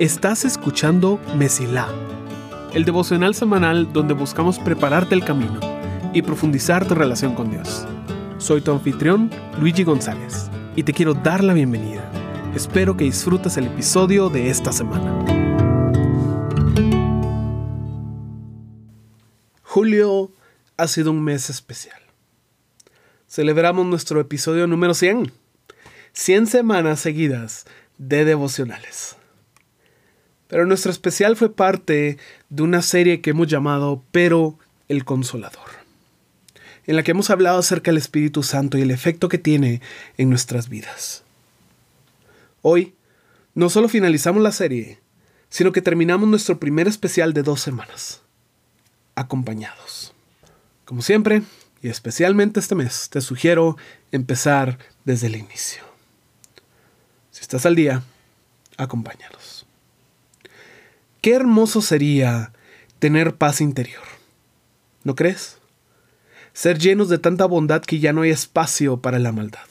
Estás escuchando Mesilá, el devocional semanal donde buscamos prepararte el camino y profundizar tu relación con Dios. Soy tu anfitrión, Luigi González, y te quiero dar la bienvenida. Espero que disfrutes el episodio de esta semana. Julio ha sido un mes especial. Celebramos nuestro episodio número 100. 100 semanas seguidas de devocionales. Pero nuestro especial fue parte de una serie que hemos llamado Pero el Consolador, en la que hemos hablado acerca del Espíritu Santo y el efecto que tiene en nuestras vidas. Hoy, no solo finalizamos la serie, sino que terminamos nuestro primer especial de dos semanas, acompañados. Como siempre, y especialmente este mes, te sugiero empezar desde el inicio. Si estás al día, acompáñanos. Qué hermoso sería tener paz interior. ¿No crees? Ser llenos de tanta bondad que ya no hay espacio para la maldad.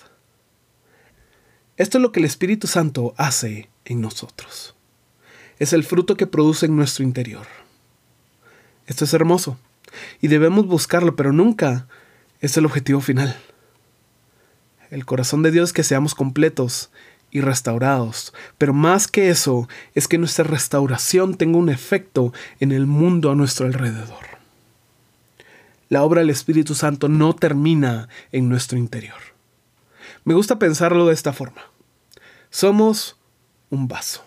Esto es lo que el Espíritu Santo hace en nosotros. Es el fruto que produce en nuestro interior. Esto es hermoso y debemos buscarlo, pero nunca es el objetivo final. El corazón de Dios es que seamos completos y restaurados. Pero más que eso, es que nuestra restauración tenga un efecto en el mundo a nuestro alrededor. La obra del Espíritu Santo no termina en nuestro interior. Me gusta pensarlo de esta forma. Somos un vaso.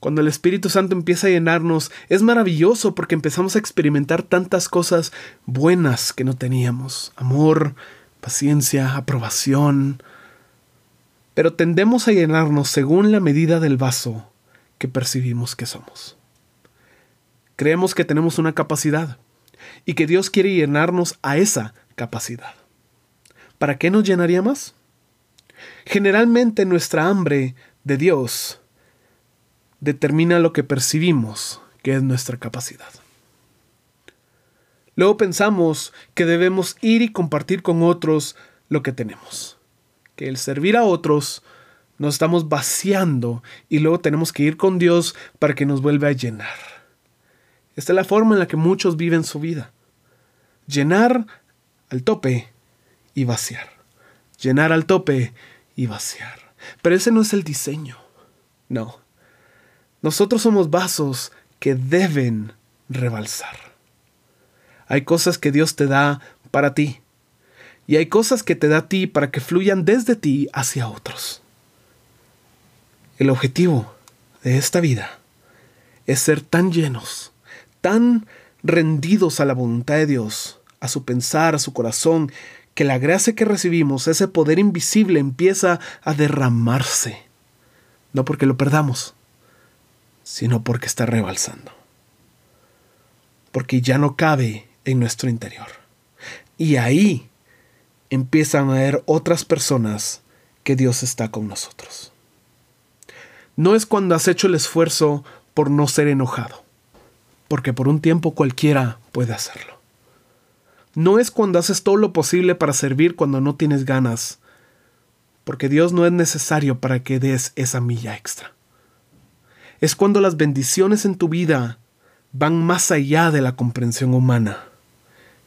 Cuando el Espíritu Santo empieza a llenarnos, es maravilloso porque empezamos a experimentar tantas cosas buenas que no teníamos. Amor, paciencia, aprobación, pero tendemos a llenarnos según la medida del vaso que percibimos que somos. Creemos que tenemos una capacidad y que Dios quiere llenarnos a esa capacidad. ¿Para qué nos llenaría más? Generalmente nuestra hambre de Dios determina lo que percibimos que es nuestra capacidad. Luego pensamos que debemos ir y compartir con otros lo que tenemos que el servir a otros nos estamos vaciando y luego tenemos que ir con Dios para que nos vuelva a llenar. Esta es la forma en la que muchos viven su vida. Llenar al tope y vaciar. Llenar al tope y vaciar. Pero ese no es el diseño. No. Nosotros somos vasos que deben rebalsar. Hay cosas que Dios te da para ti y hay cosas que te da a ti para que fluyan desde ti hacia otros. El objetivo de esta vida es ser tan llenos, tan rendidos a la voluntad de Dios, a su pensar, a su corazón, que la gracia que recibimos, ese poder invisible, empieza a derramarse. No porque lo perdamos, sino porque está rebalsando. Porque ya no cabe en nuestro interior. Y ahí empiezan a ver otras personas que Dios está con nosotros. No es cuando has hecho el esfuerzo por no ser enojado, porque por un tiempo cualquiera puede hacerlo. No es cuando haces todo lo posible para servir cuando no tienes ganas, porque Dios no es necesario para que des esa milla extra. Es cuando las bendiciones en tu vida van más allá de la comprensión humana,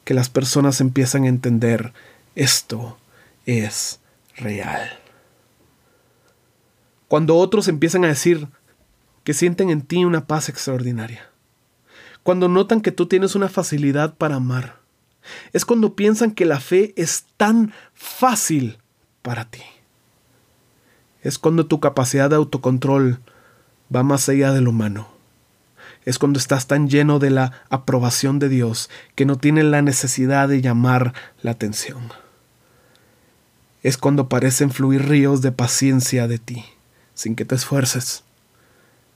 que las personas empiezan a entender esto es real. Cuando otros empiezan a decir que sienten en ti una paz extraordinaria. Cuando notan que tú tienes una facilidad para amar. Es cuando piensan que la fe es tan fácil para ti. Es cuando tu capacidad de autocontrol va más allá de lo humano. Es cuando estás tan lleno de la aprobación de Dios que no tienes la necesidad de llamar la atención es cuando parecen fluir ríos de paciencia de ti, sin que te esfuerces.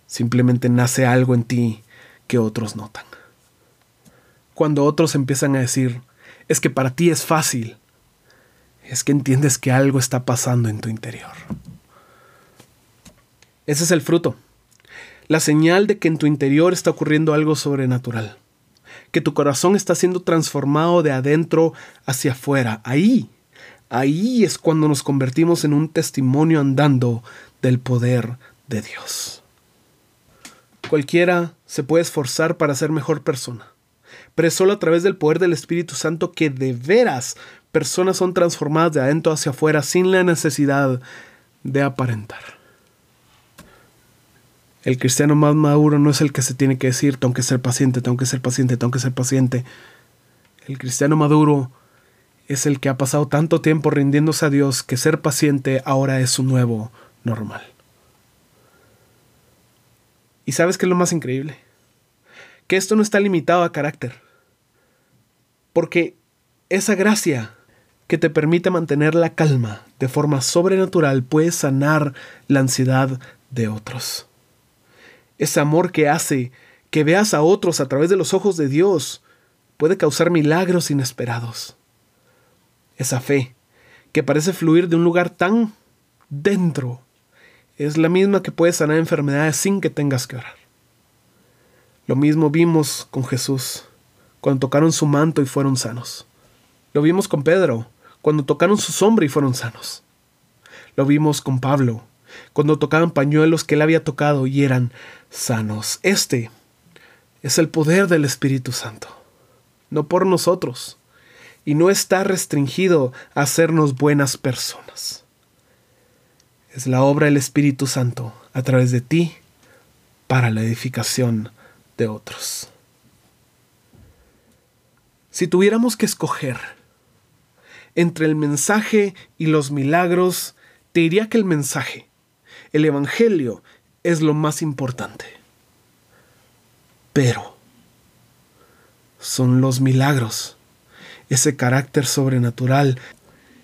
Simplemente nace algo en ti que otros notan. Cuando otros empiezan a decir, es que para ti es fácil, es que entiendes que algo está pasando en tu interior. Ese es el fruto, la señal de que en tu interior está ocurriendo algo sobrenatural, que tu corazón está siendo transformado de adentro hacia afuera. Ahí Ahí es cuando nos convertimos en un testimonio andando del poder de Dios. Cualquiera se puede esforzar para ser mejor persona, pero es solo a través del poder del Espíritu Santo que de veras personas son transformadas de adentro hacia afuera sin la necesidad de aparentar. El cristiano más maduro no es el que se tiene que decir, tengo que ser paciente, tengo que ser paciente, tengo que ser paciente. El cristiano maduro es el que ha pasado tanto tiempo rindiéndose a Dios que ser paciente ahora es su nuevo normal. ¿Y sabes qué es lo más increíble? Que esto no está limitado a carácter. Porque esa gracia que te permite mantener la calma de forma sobrenatural puede sanar la ansiedad de otros. Ese amor que hace que veas a otros a través de los ojos de Dios puede causar milagros inesperados. Esa fe que parece fluir de un lugar tan dentro es la misma que puede sanar enfermedades sin que tengas que orar. Lo mismo vimos con Jesús cuando tocaron su manto y fueron sanos. Lo vimos con Pedro cuando tocaron su sombra y fueron sanos. Lo vimos con Pablo cuando tocaban pañuelos que él había tocado y eran sanos. Este es el poder del Espíritu Santo, no por nosotros, y no está restringido a hacernos buenas personas. Es la obra del Espíritu Santo a través de ti para la edificación de otros. Si tuviéramos que escoger entre el mensaje y los milagros, te diría que el mensaje, el Evangelio, es lo más importante. Pero son los milagros ese carácter sobrenatural,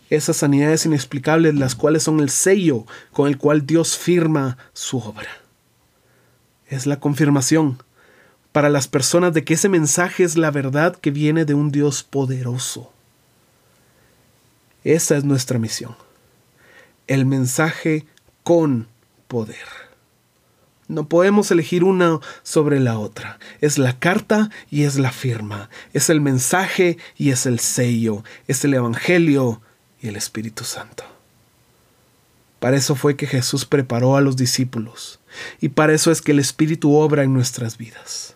esas sanidades inexplicables, las cuales son el sello con el cual Dios firma su obra. Es la confirmación para las personas de que ese mensaje es la verdad que viene de un Dios poderoso. Esa es nuestra misión. El mensaje con poder. No podemos elegir una sobre la otra. Es la carta y es la firma. Es el mensaje y es el sello. Es el Evangelio y el Espíritu Santo. Para eso fue que Jesús preparó a los discípulos. Y para eso es que el Espíritu obra en nuestras vidas.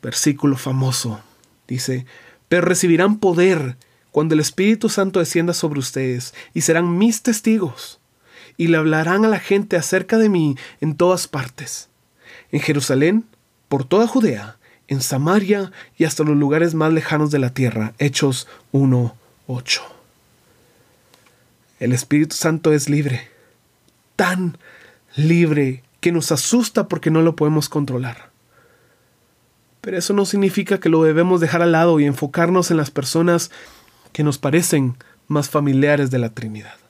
Versículo famoso. Dice, pero recibirán poder cuando el Espíritu Santo descienda sobre ustedes y serán mis testigos y le hablarán a la gente acerca de mí en todas partes, en Jerusalén, por toda Judea, en Samaria y hasta los lugares más lejanos de la tierra. Hechos 1.8. El Espíritu Santo es libre, tan libre que nos asusta porque no lo podemos controlar. Pero eso no significa que lo debemos dejar al lado y enfocarnos en las personas que nos parecen más familiares de la Trinidad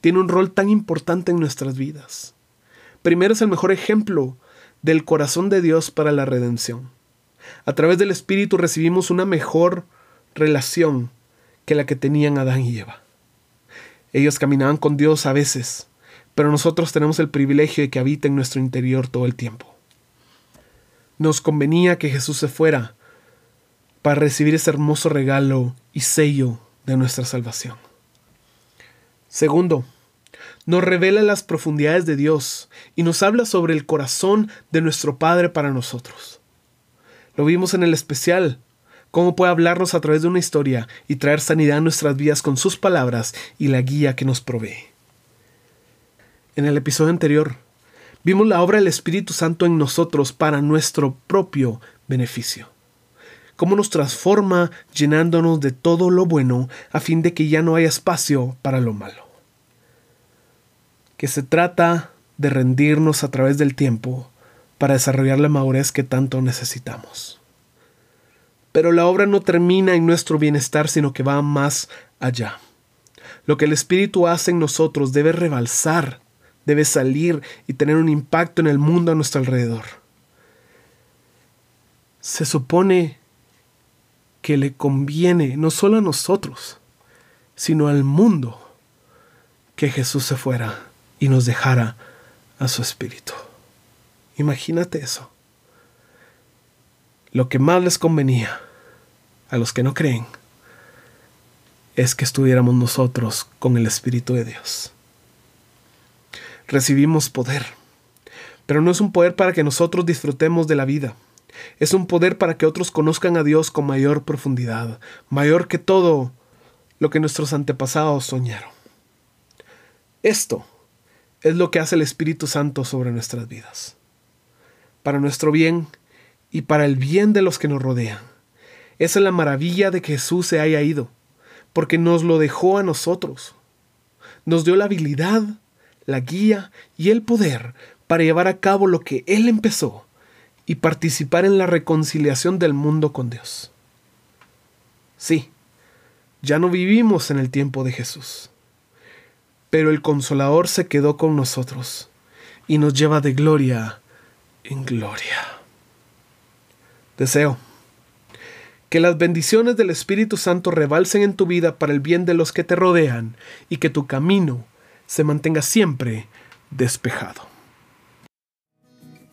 tiene un rol tan importante en nuestras vidas. Primero es el mejor ejemplo del corazón de Dios para la redención. A través del Espíritu recibimos una mejor relación que la que tenían Adán y Eva. Ellos caminaban con Dios a veces, pero nosotros tenemos el privilegio de que habita en nuestro interior todo el tiempo. Nos convenía que Jesús se fuera para recibir ese hermoso regalo y sello de nuestra salvación. Segundo, nos revela las profundidades de Dios y nos habla sobre el corazón de nuestro Padre para nosotros. Lo vimos en el especial, cómo puede hablarnos a través de una historia y traer sanidad a nuestras vidas con sus palabras y la guía que nos provee. En el episodio anterior, vimos la obra del Espíritu Santo en nosotros para nuestro propio beneficio cómo nos transforma llenándonos de todo lo bueno a fin de que ya no haya espacio para lo malo. Que se trata de rendirnos a través del tiempo para desarrollar la madurez que tanto necesitamos. Pero la obra no termina en nuestro bienestar, sino que va más allá. Lo que el Espíritu hace en nosotros debe rebalsar, debe salir y tener un impacto en el mundo a nuestro alrededor. Se supone que le conviene no solo a nosotros, sino al mundo que Jesús se fuera y nos dejara a su espíritu. Imagínate eso. Lo que más les convenía a los que no creen es que estuviéramos nosotros con el Espíritu de Dios. recibimos poder. Pero no es un poder para que nosotros disfrutemos de la vida. Es un poder para que otros conozcan a Dios con mayor profundidad, mayor que todo lo que nuestros antepasados soñaron. Esto es lo que hace el Espíritu Santo sobre nuestras vidas. Para nuestro bien y para el bien de los que nos rodean. Esa es la maravilla de que Jesús se haya ido, porque nos lo dejó a nosotros. Nos dio la habilidad, la guía y el poder para llevar a cabo lo que Él empezó y participar en la reconciliación del mundo con Dios. Sí, ya no vivimos en el tiempo de Jesús, pero el consolador se quedó con nosotros y nos lleva de gloria en gloria. Deseo que las bendiciones del Espíritu Santo rebalsen en tu vida para el bien de los que te rodean y que tu camino se mantenga siempre despejado.